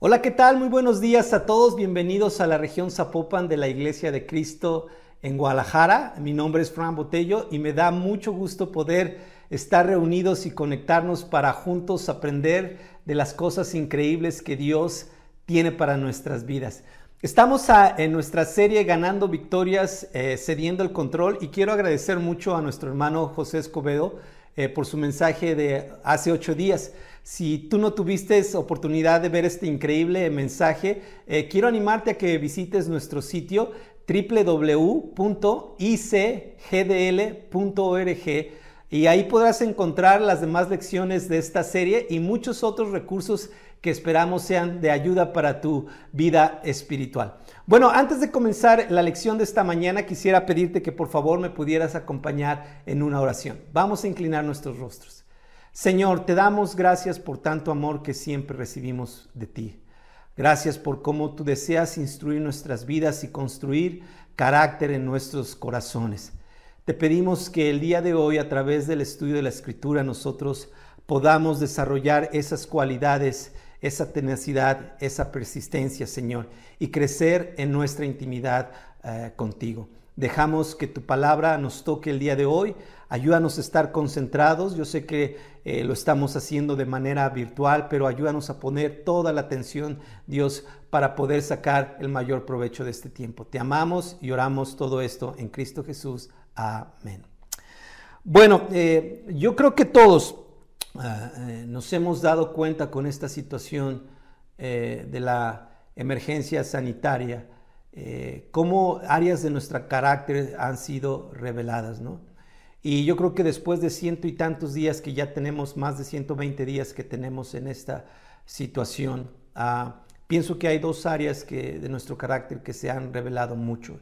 Hola, ¿qué tal? Muy buenos días a todos. Bienvenidos a la región Zapopan de la Iglesia de Cristo en Guadalajara. Mi nombre es Fran Botello y me da mucho gusto poder estar reunidos y conectarnos para juntos aprender de las cosas increíbles que Dios tiene para nuestras vidas. Estamos en nuestra serie Ganando Victorias, eh, cediendo el control y quiero agradecer mucho a nuestro hermano José Escobedo eh, por su mensaje de hace ocho días. Si tú no tuviste oportunidad de ver este increíble mensaje, eh, quiero animarte a que visites nuestro sitio www.icgdl.org y ahí podrás encontrar las demás lecciones de esta serie y muchos otros recursos que esperamos sean de ayuda para tu vida espiritual. Bueno, antes de comenzar la lección de esta mañana, quisiera pedirte que por favor me pudieras acompañar en una oración. Vamos a inclinar nuestros rostros. Señor, te damos gracias por tanto amor que siempre recibimos de ti. Gracias por cómo tú deseas instruir nuestras vidas y construir carácter en nuestros corazones. Te pedimos que el día de hoy, a través del estudio de la Escritura, nosotros podamos desarrollar esas cualidades, esa tenacidad, esa persistencia, Señor, y crecer en nuestra intimidad eh, contigo. Dejamos que tu palabra nos toque el día de hoy. Ayúdanos a estar concentrados. Yo sé que eh, lo estamos haciendo de manera virtual, pero ayúdanos a poner toda la atención, Dios, para poder sacar el mayor provecho de este tiempo. Te amamos y oramos todo esto en Cristo Jesús. Amén. Bueno, eh, yo creo que todos ah, eh, nos hemos dado cuenta con esta situación de la emergencia sanitaria cómo áreas de nuestro carácter han sido reveladas, ¿no? Y yo creo que después de ciento y tantos días que ya tenemos, más de 120 días que tenemos en esta situación, ah, pienso que hay dos áreas que, de nuestro carácter que se han revelado mucho.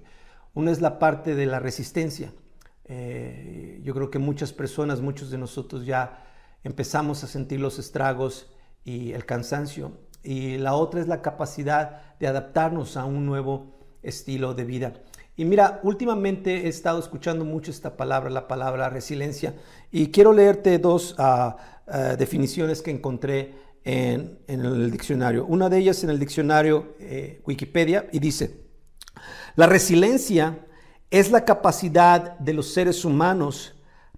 Una es la parte de la resistencia. Eh, yo creo que muchas personas, muchos de nosotros ya empezamos a sentir los estragos y el cansancio. Y la otra es la capacidad de adaptarnos a un nuevo estilo de vida. Y mira, últimamente he estado escuchando mucho esta palabra, la palabra resiliencia, y quiero leerte dos ah, ah, definiciones que encontré en, el diccionario. Una de ellas en el diccionario eh, Wikipedia y dice, la resiliencia es la capacidad de los seres humanos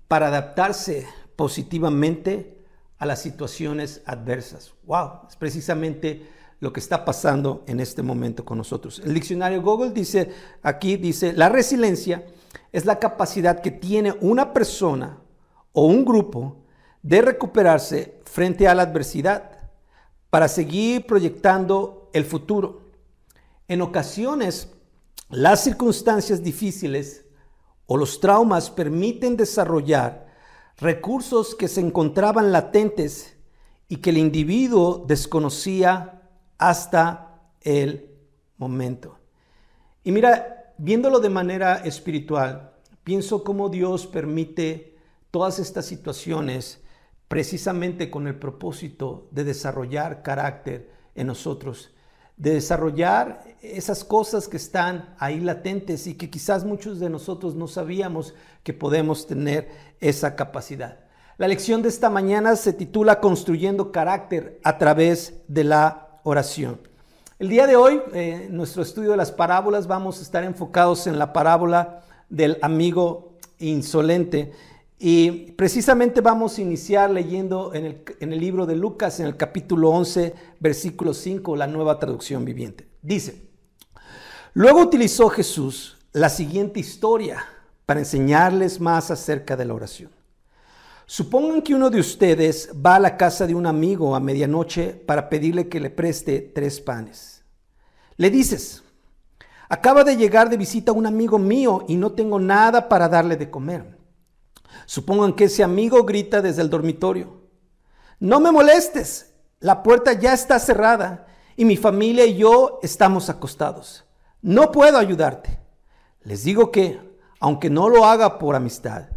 para adaptarse positivamente a las situaciones adversas. ¡Wow! Es precisamente lo que está pasando en este momento con nosotros. El diccionario Google dice, aquí dice, la resiliencia es la capacidad que tiene una persona o un grupo de recuperarse frente a la adversidad para seguir proyectando el futuro. En ocasiones, las circunstancias difíciles o los traumas permiten desarrollar recursos que se encontraban latentes y que el individuo desconocía hasta el momento. Y mira, viéndolo de manera espiritual, pienso cómo Dios permite todas estas situaciones precisamente con el propósito de desarrollar carácter en nosotros, de desarrollar esas cosas que están ahí latentes y que quizás muchos de nosotros no sabíamos que podemos tener esa capacidad. La lección de esta mañana se titula Construyendo carácter a través de la oración. El día de hoy, en eh, nuestro estudio de las parábolas, vamos a estar enfocados en la parábola del amigo insolente. Y precisamente vamos a iniciar leyendo en el, en el libro de Lucas, en el capítulo 11, versículo 5, la nueva traducción viviente. Dice, luego utilizó Jesús la siguiente historia para enseñarles más acerca de la oración. Supongan que uno de ustedes va a la casa de un amigo a medianoche para pedirle que le preste tres panes. Le dices, acaba de llegar de visita un amigo mío y no tengo nada para darle de comer. Supongan que ese amigo grita desde el dormitorio, no me molestes, la puerta ya está cerrada y mi familia y yo estamos acostados. No puedo ayudarte. Les digo que, aunque no lo haga por amistad,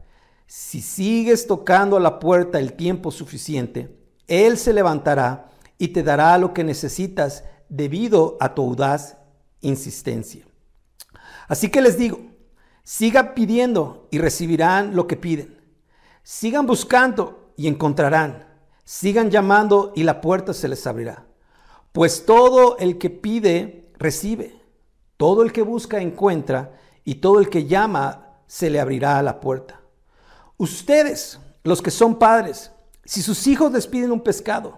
si sigues tocando a la puerta el tiempo suficiente, Él se levantará y te dará lo que necesitas debido a tu audaz insistencia. Así que les digo, sigan pidiendo y recibirán lo que piden. Sigan buscando y encontrarán. Sigan llamando y la puerta se les abrirá. Pues todo el que pide, recibe. Todo el que busca, encuentra. Y todo el que llama, se le abrirá la puerta. Ustedes, los que son padres, si sus hijos les piden un pescado,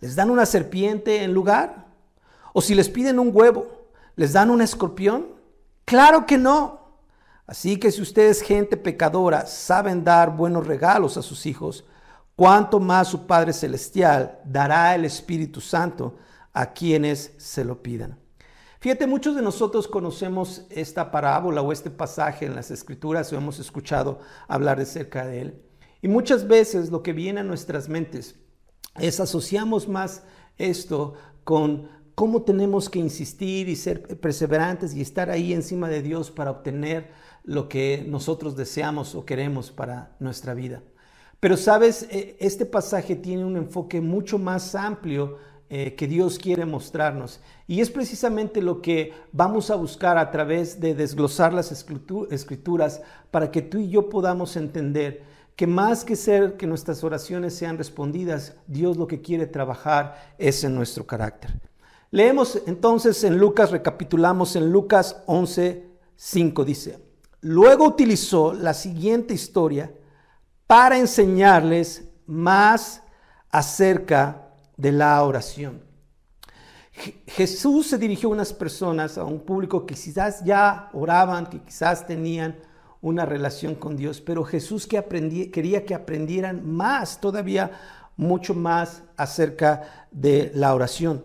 ¿les dan una serpiente en lugar? ¿O si les piden un huevo, les dan un escorpión? Claro que no. Así que si ustedes, gente pecadora, saben dar buenos regalos a sus hijos, cuánto más su Padre Celestial dará el Espíritu Santo a quienes se lo pidan. Fíjate, muchos de nosotros conocemos esta parábola o este pasaje en las Escrituras o hemos escuchado hablar de cerca de él. Y muchas veces lo que viene a nuestras mentes es asociamos más esto con cómo tenemos que insistir y ser perseverantes y estar ahí encima de Dios para obtener lo que nosotros deseamos o queremos para nuestra vida. Pero sabes, e, este pasaje tiene un enfoque mucho más amplio eh, que Dios quiere mostrarnos. Y es precisamente lo que vamos a buscar a través de desglosar las escrituras para que tú y yo podamos entender que más que ser que nuestras oraciones sean respondidas, Dios lo que quiere trabajar es en nuestro carácter. Leemos entonces en Lucas, recapitulamos en Lucas 11, 5, dice, luego utilizó la siguiente historia para enseñarles más acerca de la oración. Jesús se dirigió a unas personas, a un público que quizás ya oraban, que quizás tenían una relación con Dios, pero Jesús que quería que aprendieran más, todavía mucho más acerca de la oración.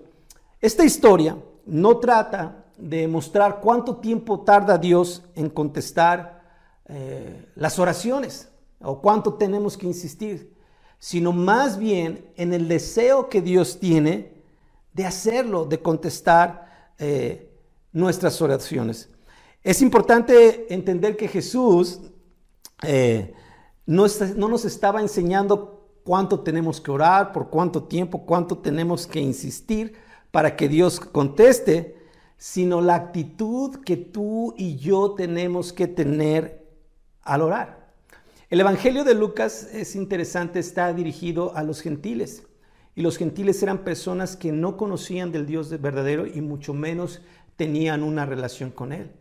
Esta historia no trata de mostrar cuánto tiempo tarda Dios en contestar eh, las oraciones o cuánto tenemos que insistir, sino más bien en el deseo que Dios tiene de hacerlo, de contestar eh, nuestras oraciones. Es importante entender que Jesús eh, no, no nos estaba enseñando cuánto tenemos que orar, por cuánto tiempo, cuánto tenemos que insistir para que Dios conteste, sino la actitud que tú y yo tenemos que tener al orar. El Evangelio de Lucas es interesante, está dirigido a los gentiles. Y los gentiles eran personas que no conocían del Dios verdadero y mucho menos tenían una relación con Él.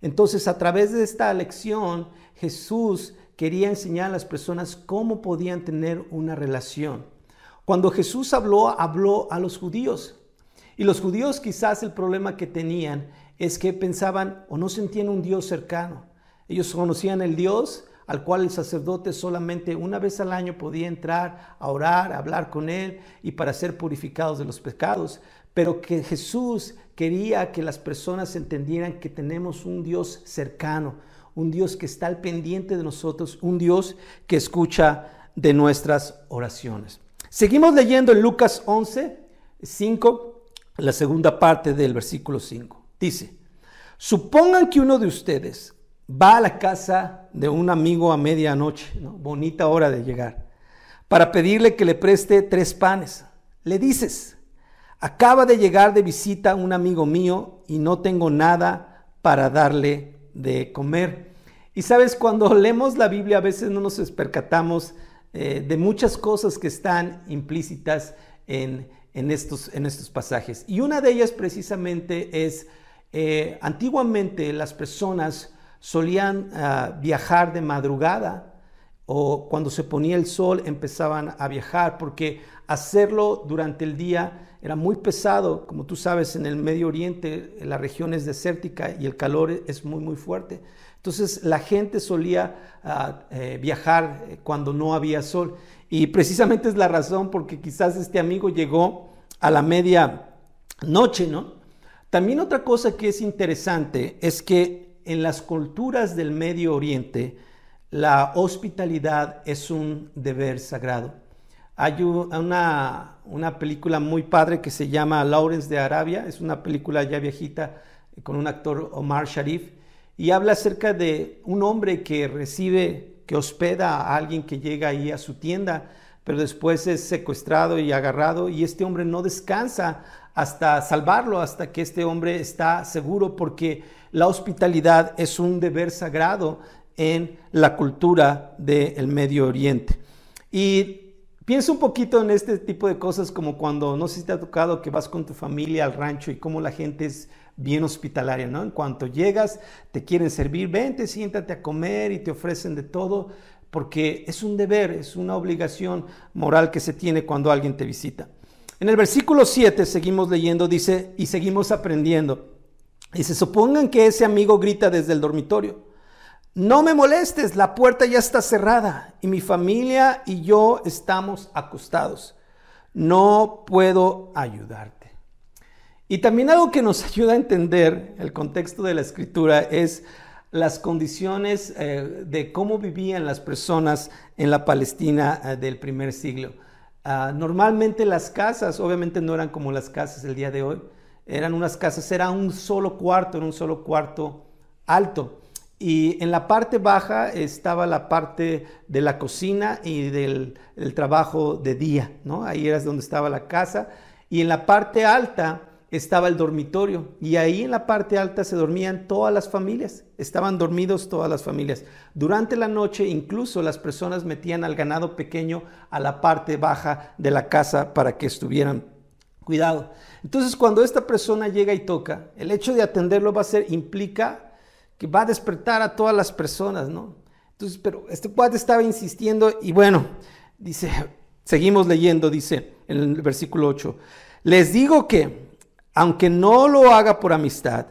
Entonces, a través de esta lección, Jesús quería enseñar a las personas cómo podían tener una relación. Cuando Jesús habló, habló a los judíos. Y los judíos quizás el problema que tenían es que pensaban o no sentían un Dios cercano. Ellos conocían el Dios al cual el sacerdote solamente una vez al año podía entrar a orar, a hablar con él y para ser purificados de los pecados, pero que Jesús quería que las personas entendieran que tenemos un Dios cercano, un Dios que está al pendiente de nosotros, un Dios que escucha de nuestras oraciones. Seguimos leyendo en Lucas 11, 5 la segunda parte del versículo 5. Dice, supongan que uno de ustedes va a la casa de un amigo a medianoche, bonita hora de llegar, para pedirle que le preste tres panes. Le dices, acaba de llegar de visita un amigo mío y no tengo nada para darle de comer. Y sabes, cuando leemos la Biblia a veces no nos percatamos eh, de muchas cosas que están implícitas en, en estos, en estos pasajes. Y una de ellas precisamente es, eh, antiguamente las personas solían ah, viajar de madrugada o cuando se ponía el sol empezaban a viajar porque hacerlo durante el día era muy pesado, como tú sabes, en el Medio Oriente la región es desértica y el calor es muy muy fuerte. Entonces la gente solía ah, eh, viajar eh, cuando no había sol y precisamente es la razón porque quizás este amigo llegó a la media noche, ¿no? También otra cosa que es interesante es que en las culturas del Medio Oriente la hospitalidad es un deber sagrado. Hay una, una película muy padre que se llama Lawrence de Arabia, es una película ya viejita con un actor Omar Sharif y habla acerca de un hombre que recibe que hospeda a alguien que llega ahí a su tienda, pero después es secuestrado y agarrado y este hombre no descansa hasta salvarlo, hasta que este hombre está seguro, porque la hospitalidad es un deber sagrado en la cultura del Medio Oriente. Y Piensa un poquito en este tipo de cosas como cuando, no sé si te ha tocado que vas con tu familia al rancho y cómo la gente es bien hospitalaria, ¿no? En cuanto llegas, te quieren servir, vente, siéntate a comer y te ofrecen de todo, porque es un deber, es una obligación moral que se tiene cuando alguien te visita. En el versículo 7 seguimos leyendo, dice, y seguimos aprendiendo. Dice, supongan que ese amigo grita desde el dormitorio. No me molestes, la puerta ya está cerrada y mi familia y yo estamos acostados. No puedo ayudarte. Y también algo que nos ayuda a entender el contexto de la escritura es las condiciones eh, de cómo vivían las personas en la Palestina eh, del primer siglo. Ah, normalmente las casas, obviamente no eran como las casas del día de hoy, eran unas casas, era un solo cuarto, era un solo cuarto alto. Y en la parte baja estaba la parte de la cocina y del, trabajo de día, ¿no? Ahí era donde estaba la casa. Y en la parte alta estaba el dormitorio. Y ahí en la parte alta se dormían todas las familias. Estaban dormidos todas las familias. Durante la noche incluso las personas metían al ganado pequeño a la parte baja de la casa para que estuvieran cuidado. Entonces cuando esta persona llega y toca, el hecho de atenderlo va a ser, implica que va a despertar a todas las personas, ¿no? Entonces, pero este cuate estaba insistiendo y bueno, dice, seguimos leyendo, dice en el versículo 8, les digo que, aunque no lo haga por amistad,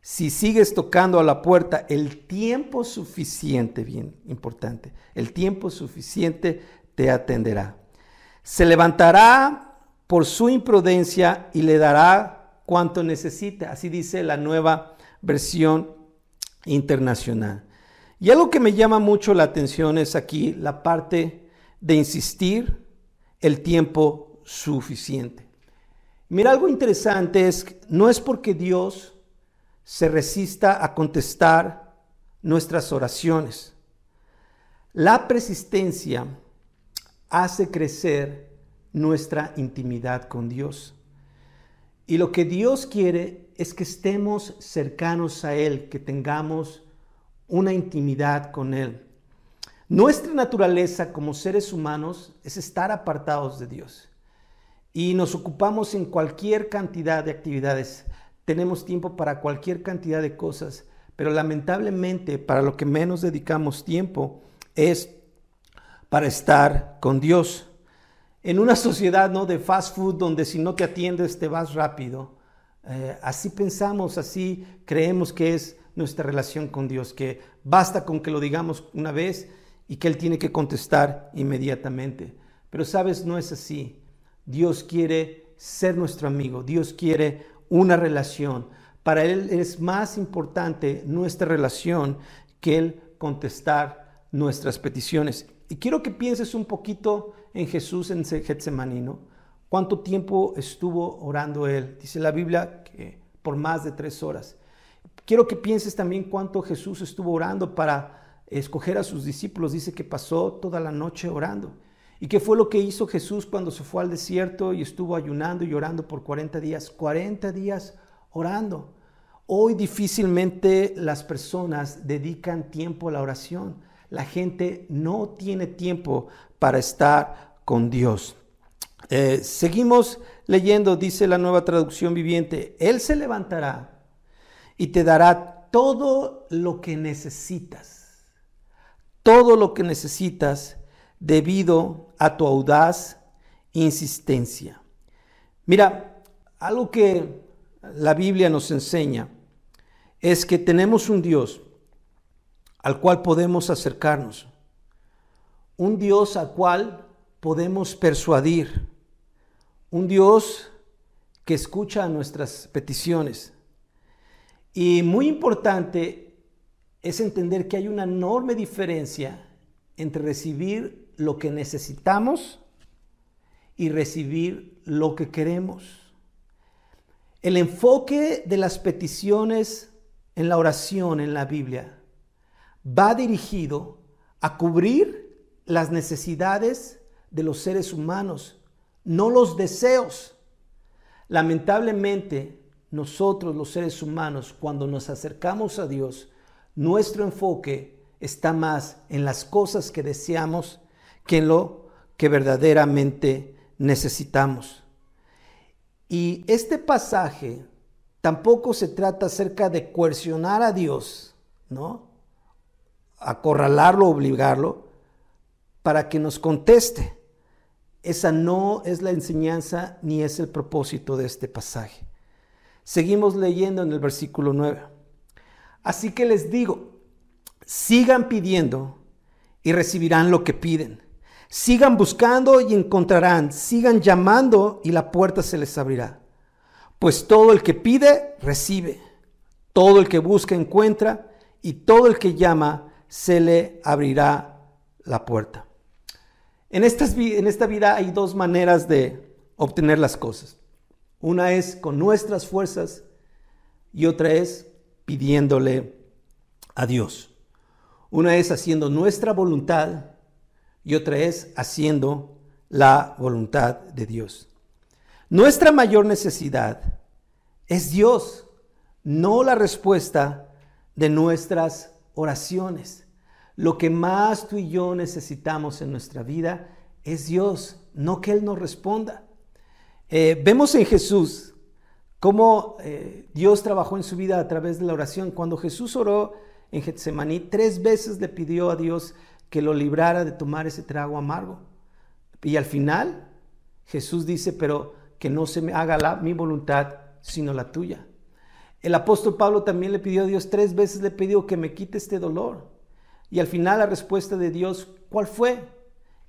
si sigues tocando a la puerta el tiempo suficiente, bien importante, el tiempo suficiente te atenderá. Se levantará por su imprudencia y le dará cuanto necesite. Así dice la nueva versión internacional. Y algo que me llama mucho la atención es aquí la parte de insistir el tiempo suficiente. Mira, algo interesante es, no es porque Dios se resista a contestar nuestras oraciones. La persistencia hace crecer nuestra intimidad con Dios. Y lo que Dios quiere es que estemos cercanos a Él, que tengamos una intimidad con Él. Nuestra naturaleza como seres humanos es estar apartados de Dios y nos ocupamos en cualquier cantidad de actividades. Tenemos tiempo para cualquier cantidad de cosas, pero lamentablemente para lo que menos dedicamos tiempo es para estar con Dios. En una sociedad ¿no? de fast food donde si no te atiendes te vas rápido, eh, así pensamos, así creemos que es nuestra relación con Dios, que basta con que lo digamos una vez y que Él tiene que contestar inmediatamente. Pero sabes, no es así. Dios quiere ser nuestro amigo, Dios quiere una relación. Para Él es más importante nuestra relación que Él contestar nuestras peticiones. Y quiero que pienses un poquito en Jesús en Getsemaní. ¿Cuánto tiempo estuvo orando él? Dice la Biblia que por más de tres horas. Quiero que pienses también cuánto Jesús estuvo orando para escoger a sus discípulos. Dice que pasó toda la noche orando. ¿Y qué fue lo que hizo Jesús cuando se fue al desierto y estuvo ayunando y orando por 40 días? 40 días orando. Hoy difícilmente las personas dedican tiempo a la oración. La gente no tiene tiempo para estar con Dios. Eh, seguimos leyendo, dice la nueva traducción viviente, Él se levantará y te dará todo lo que necesitas, todo lo que necesitas debido a tu audaz insistencia. Mira, algo que la Biblia nos enseña es que tenemos un Dios al cual podemos acercarnos, un Dios al cual podemos persuadir, un Dios que escucha nuestras peticiones. Y muy importante es entender que hay una enorme diferencia entre recibir lo que necesitamos y recibir lo que queremos. El enfoque de las peticiones en la oración en la Biblia va dirigido a cubrir las necesidades de los seres humanos no los deseos. Lamentablemente, nosotros los seres humanos, cuando nos acercamos a Dios, nuestro enfoque está más en las cosas que deseamos que en lo que verdaderamente necesitamos. Y este pasaje tampoco se trata acerca de coercionar a Dios, ¿no? Acorralarlo, obligarlo, para que nos conteste. Esa no es la enseñanza ni es el propósito de este pasaje. Seguimos leyendo en el versículo 9. Así que les digo, sigan pidiendo y recibirán lo que piden. Sigan buscando y encontrarán. Sigan llamando y la puerta se les abrirá. Pues todo el que pide, recibe. Todo el que busca, encuentra. Y todo el que llama, se le abrirá la puerta. En, en esta vida hay dos maneras de obtener las cosas. Una es con nuestras fuerzas y otra es pidiéndole a Dios. Una es haciendo nuestra voluntad y otra es haciendo la voluntad de Dios. Nuestra mayor necesidad es Dios, no la respuesta de nuestras oraciones. Lo que más tú y yo necesitamos en nuestra vida es Dios, no que Él nos responda. Eh, vemos en Jesús cómo eh, Dios trabajó en su vida a través de la oración. Cuando Jesús oró en Getsemaní, tres veces le pidió a Dios que lo librara de tomar ese trago amargo. Y al final Jesús dice, pero que no se me haga la, mi voluntad, sino la tuya. El apóstol Pablo también le pidió a Dios, tres veces le pidió que me quite este dolor. Y al final la respuesta de Dios, ¿cuál fue?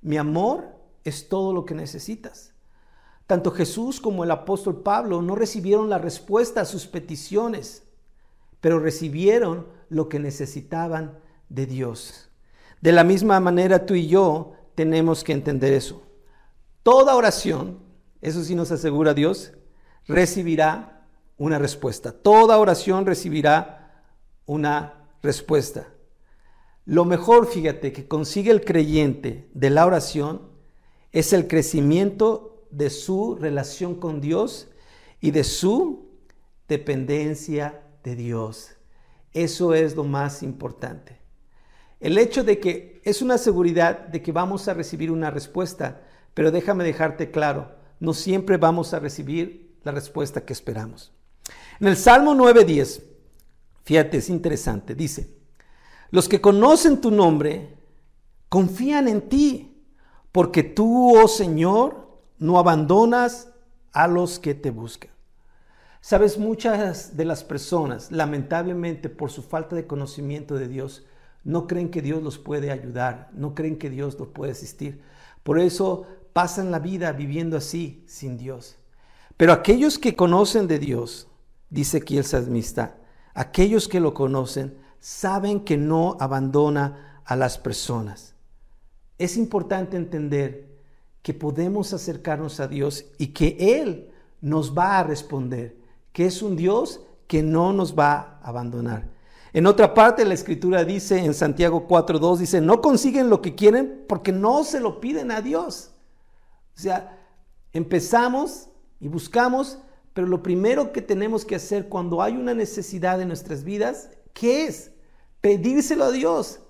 Mi amor es todo lo que necesitas. Tanto Jesús como el apóstol Pablo no recibieron la respuesta a sus peticiones, pero recibieron lo que necesitaban de Dios. De la misma manera tú y yo tenemos que entender eso. Toda oración, eso sí nos asegura Dios, recibirá una respuesta. Toda oración recibirá una respuesta. Lo mejor, fíjate, que consigue el creyente de la oración es el crecimiento de su relación con Dios y de su dependencia de Dios. Eso es lo más importante. El hecho de que es una seguridad de que vamos a recibir una respuesta, pero déjame dejarte claro, no siempre vamos a recibir la respuesta que esperamos. En el Salmo 9.10, fíjate, es interesante, dice, los que conocen tu nombre confían en ti, porque tú, oh Señor, no abandonas a los que te buscan. Sabes, muchas de las personas, lamentablemente por su falta de conocimiento de Dios, no creen que Dios los puede ayudar, no creen que Dios los puede asistir. Por eso pasan la vida viviendo así, sin Dios. Pero aquellos que conocen de Dios, dice aquí el salmista, aquellos que lo conocen, saben que no abandona a las personas. Es importante entender que podemos acercarnos a Dios y que Él nos va a responder, que es un Dios que no nos va a abandonar. En otra parte la escritura dice en Santiago 4.2, dice, no consiguen lo que quieren porque no se lo piden a Dios. O sea, empezamos y buscamos, pero lo primero que tenemos que hacer cuando hay una necesidad en nuestras vidas, ¿qué es? Pedírselo a Dios.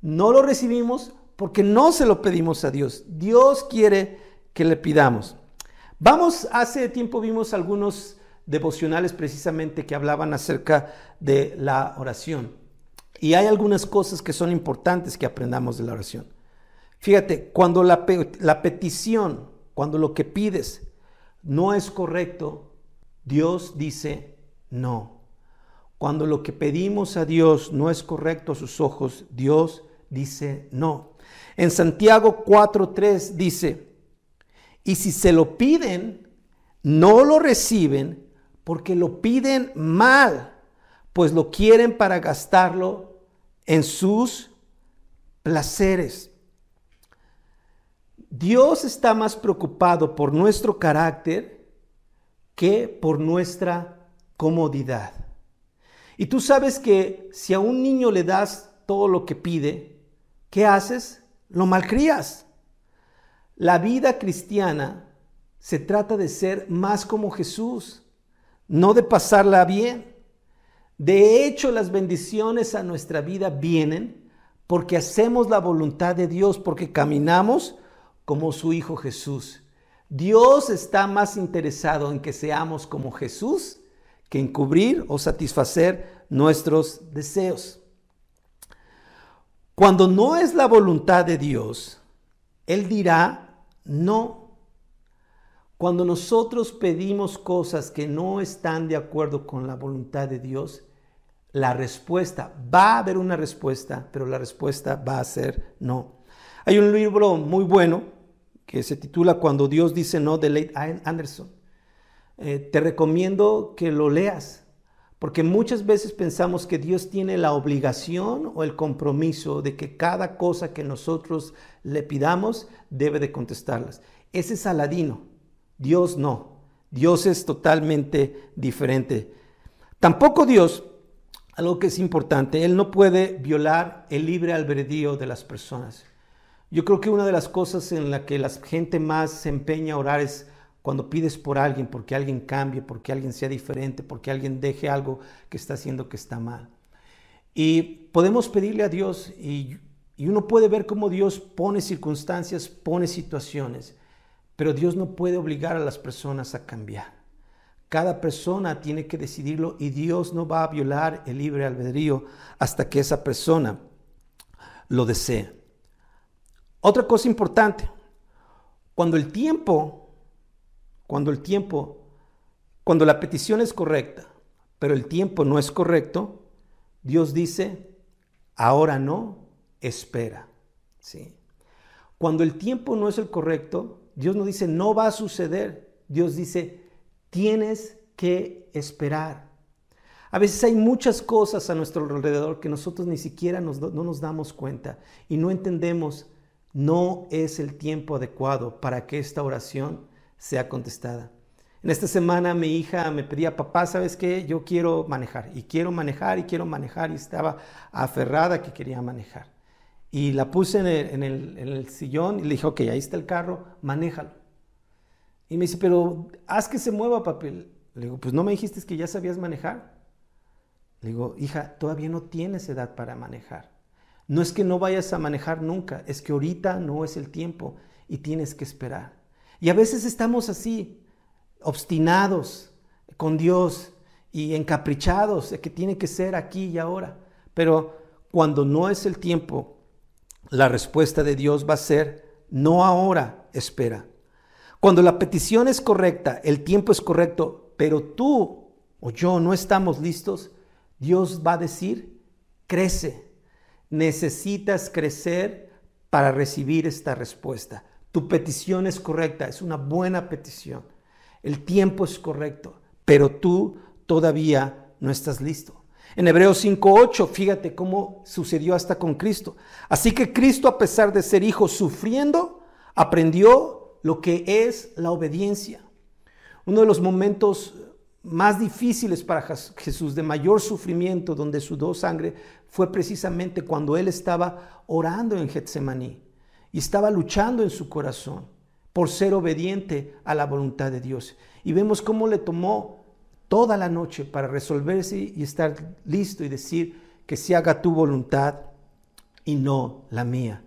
No lo recibimos porque no se lo pedimos a Dios. Dios quiere que le pidamos. Vamos, hace tiempo vimos algunos devocionales precisamente que hablaban acerca de la oración. Y hay algunas cosas que son importantes que aprendamos de la oración. Fíjate, cuando la, la petición, cuando lo que pides no es correcto, Dios dice no. Cuando lo que pedimos a Dios no es correcto a sus ojos, Dios dice no. En Santiago 4.3 dice, y si se lo piden, no lo reciben porque lo piden mal, pues lo quieren para gastarlo en sus placeres. Dios está más preocupado por nuestro carácter que por nuestra comodidad. Y tú sabes que si a un niño le das todo lo que pide, ¿qué haces? Lo malcrías. La vida cristiana se trata de ser más como Jesús no de pasarla bien. De hecho, las bendiciones a nuestra vida vienen porque hacemos la voluntad de Dios, porque caminamos como su Hijo Jesús. Dios está más interesado en que seamos como Jesús que en cubrir o satisfacer nuestros deseos. Cuando no es la voluntad de Dios, Él dirá no. Cuando nosotros pedimos cosas que no están de acuerdo con la voluntad de Dios, la respuesta, va a haber una respuesta, pero la respuesta va a ser no. Hay un libro muy bueno que se titula Cuando Dios dice no de Leigh Anderson. Eh, te recomiendo que lo leas, porque muchas veces pensamos que Dios tiene la obligación o el compromiso de que cada cosa que nosotros le pidamos debe de contestarlas. Ese es Aladino, Dios no. Dios es totalmente diferente. Tampoco Dios algo que es importante, Él no puede violar el libre albedrío de las personas. Yo creo que una de las cosas en la que la gente más se empeña a orar es cuando pides por alguien, porque alguien cambie, porque alguien sea diferente, porque alguien deje algo que está haciendo que está mal. Y podemos pedirle a Dios y, y uno puede ver cómo Dios pone circunstancias, pone situaciones, pero Dios no puede obligar a las personas a cambiar. Cada persona tiene que decidirlo y Dios no va a violar el libre albedrío hasta que esa persona lo desee. Otra cosa importante, cuando el tiempo, cuando el tiempo, cuando la petición es correcta, pero el tiempo no es correcto, Dios dice, ahora no, espera. ¿Sí? Cuando el tiempo no es el correcto, Dios no dice, no va a suceder. Dios dice, Tienes que esperar. A veces hay muchas cosas a nuestro alrededor que nosotros ni siquiera no nos damos cuenta y no entendemos. No es el tiempo adecuado para que esta oración sea contestada. En esta semana mi hija me pedía, papá, ¿sabes qué? Yo quiero manejar y quiero manejar y quiero manejar y estaba aferrada que quería manejar. Y la puse en el, sillón y le dije, ok, ahí está el carro, manéjalo. Y me dice, pero haz que se mueva, papel. Le digo, pues no me dijiste que ya sabías manejar. Le digo, hija, todavía no tienes edad para manejar. No es que no vayas a manejar nunca, es que ahorita no es el tiempo y tienes que esperar. Y a veces estamos así, obstinados con Dios y encaprichados de que tiene que ser aquí y ahora. Pero cuando no es el tiempo, la respuesta de Dios va a ser, no ahora, espera. Cuando la petición es correcta, el tiempo es correcto, pero tú o yo no estamos listos, Dios va a decir, crece. Necesitas crecer para recibir esta respuesta. Tu petición es correcta, es una buena petición. El tiempo es correcto, pero tú todavía no estás listo. En Hebreos 5.8, fíjate cómo sucedió hasta con Cristo. Así que Cristo, a pesar de ser hijo sufriendo, aprendió lo que es la obediencia. Uno de los momentos más difíciles para Jesús, de mayor sufrimiento, donde sudó sangre, fue precisamente cuando él estaba orando en Getsemaní y estaba luchando en su corazón por ser obediente a la voluntad de Dios. Y vemos cómo le tomó toda la noche para resolverse y estar listo y decir que se haga tu voluntad y no la mía.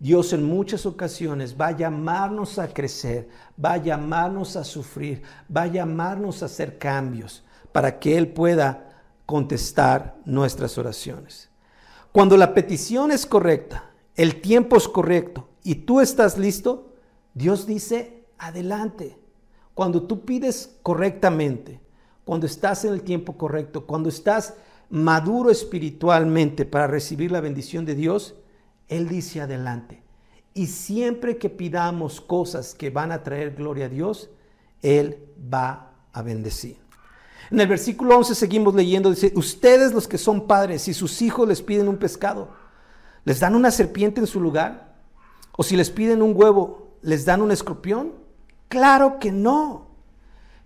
Dios en muchas ocasiones va a llamarnos a crecer, va a llamarnos a sufrir, va a llamarnos a hacer cambios para que Él pueda contestar nuestras oraciones. Cuando la petición es correcta, el tiempo es correcto y tú estás listo, Dios dice, adelante. Cuando tú pides correctamente, cuando estás en el tiempo correcto, cuando estás maduro espiritualmente para recibir la bendición de Dios, él dice adelante. Y siempre que pidamos cosas que van a traer gloria a Dios, Él va a bendecir. En el versículo 11 seguimos leyendo, dice, ustedes los que son padres, si sus hijos les piden un pescado, ¿les dan una serpiente en su lugar? ¿O si les piden un huevo, les dan un escorpión? Claro que no.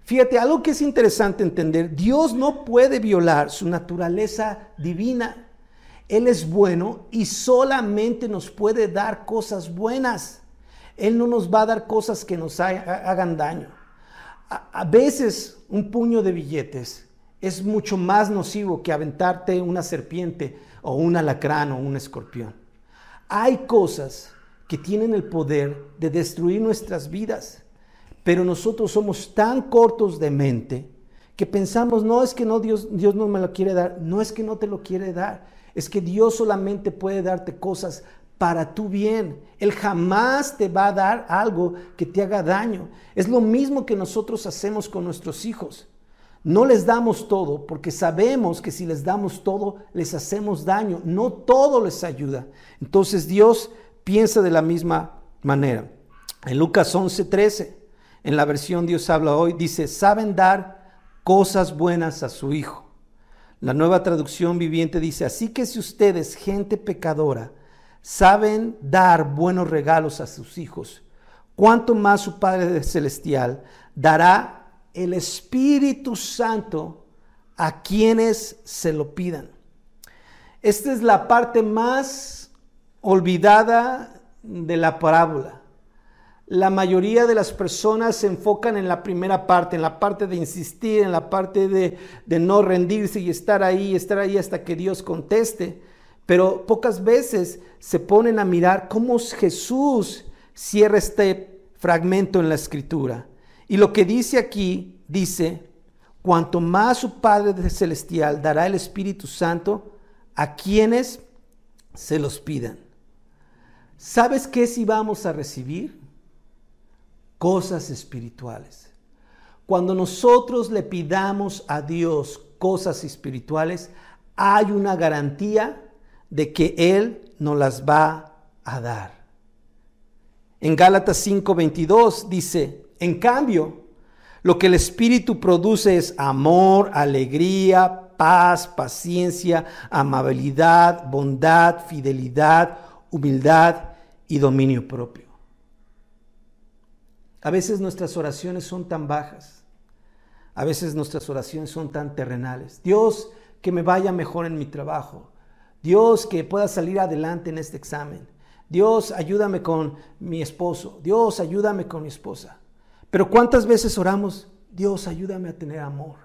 Fíjate, algo que es interesante entender, Dios no puede violar su naturaleza divina. Él es bueno y solamente nos puede dar cosas buenas. Él no nos va a dar cosas que nos hagan daño. A, veces un puño de billetes es mucho más nocivo que aventarte una serpiente o un alacrán o un escorpión. Hay cosas que tienen el poder de destruir nuestras vidas. Pero nosotros somos tan cortos de mente que pensamos, no es que no Dios, Dios no me lo quiere dar, no es que no te lo quiere dar, es que Dios solamente puede darte cosas para tu bien. Él jamás te va a dar algo que te haga daño. Es lo mismo que nosotros hacemos con nuestros hijos. No les damos todo porque sabemos que si les damos todo les hacemos daño. No todo les ayuda. Entonces Dios piensa de la misma manera. En Lucas 11:13, en la versión Dios habla hoy, dice, saben dar cosas buenas a su hijo. La nueva traducción viviente dice, así que si ustedes, gente pecadora, saben dar buenos regalos a sus hijos, cuánto más su Padre Celestial dará el Espíritu Santo a quienes se lo pidan. Esta es la parte más olvidada de la parábola la mayoría de las personas se enfocan en la primera parte, en la parte de insistir, en la parte de, no rendirse y estar ahí, estar ahí hasta que Dios conteste. Pero pocas veces se ponen a mirar cómo Jesús cierra este fragmento en la escritura. Y lo que dice aquí, dice, cuanto más su Padre Celestial dará el Espíritu Santo a quienes se los pidan. ¿Sabes qué si vamos a recibir? Cosas espirituales. Cuando nosotros le pidamos a Dios cosas espirituales, hay una garantía de que Él nos las va a dar. En Gálatas 5:22 dice, en cambio, lo que el Espíritu produce es amor, alegría, paz, paciencia, amabilidad, bondad, fidelidad, humildad y dominio propio. A veces nuestras oraciones son tan bajas. A veces nuestras oraciones son tan terrenales. Dios, que me vaya mejor en mi trabajo. Dios, que pueda salir adelante en este examen. Dios, ayúdame con mi esposo. Dios, ayúdame con mi esposa. Pero ¿cuántas veces oramos? Dios, ayúdame a tener amor.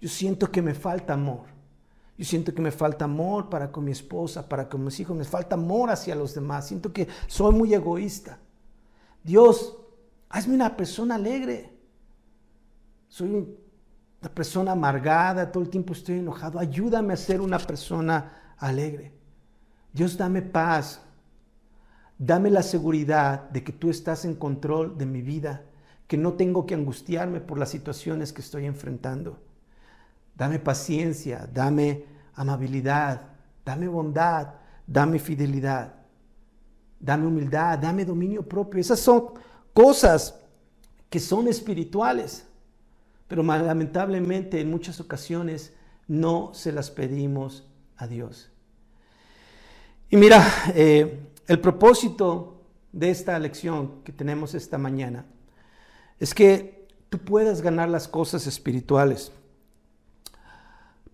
Yo siento que me falta amor. Yo siento que me falta amor para con mi esposa, para con mis hijos. Me falta amor hacia los demás. Siento que soy muy egoísta. Dios, Hazme una persona alegre. Soy una persona amargada, todo el tiempo estoy enojado. Ayúdame a ser una persona alegre. Dios, dame paz. Dame la seguridad de que tú estás en control de mi vida, que no tengo que angustiarme por las situaciones que estoy enfrentando. Dame paciencia, dame amabilidad, dame bondad, dame fidelidad, dame humildad, dame dominio propio. Esas son cosas que son espirituales, pero lamentablemente en muchas ocasiones no se las pedimos a Dios. Y mira, eh, el propósito de esta lección que tenemos esta mañana es que tú puedas ganar las cosas espirituales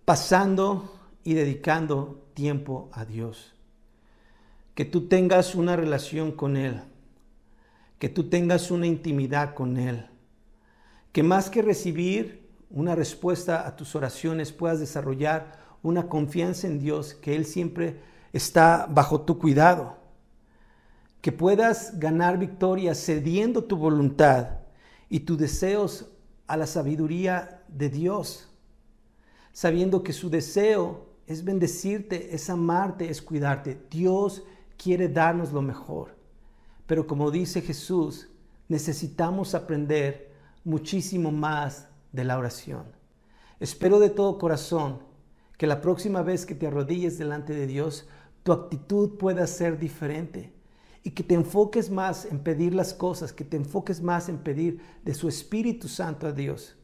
pasando y dedicando tiempo a Dios. Que tú tengas una relación con Él que tú tengas una intimidad con Él, que más que recibir una respuesta a tus oraciones puedas desarrollar una confianza en Dios, que Él siempre está bajo tu cuidado, que puedas ganar victoria cediendo tu voluntad y tus deseos a la sabiduría de Dios, sabiendo que su deseo es bendecirte, es amarte, es cuidarte. Dios quiere darnos lo mejor. Pero como dice Jesús, necesitamos aprender muchísimo más de la oración. Espero de todo corazón que la próxima vez que te arrodilles delante de Dios, tu actitud pueda ser diferente y que te enfoques más en pedir las cosas, que te enfoques más en pedir de su Espíritu Santo a Dios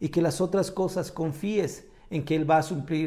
y que las otras cosas confíes en que Él va a suplir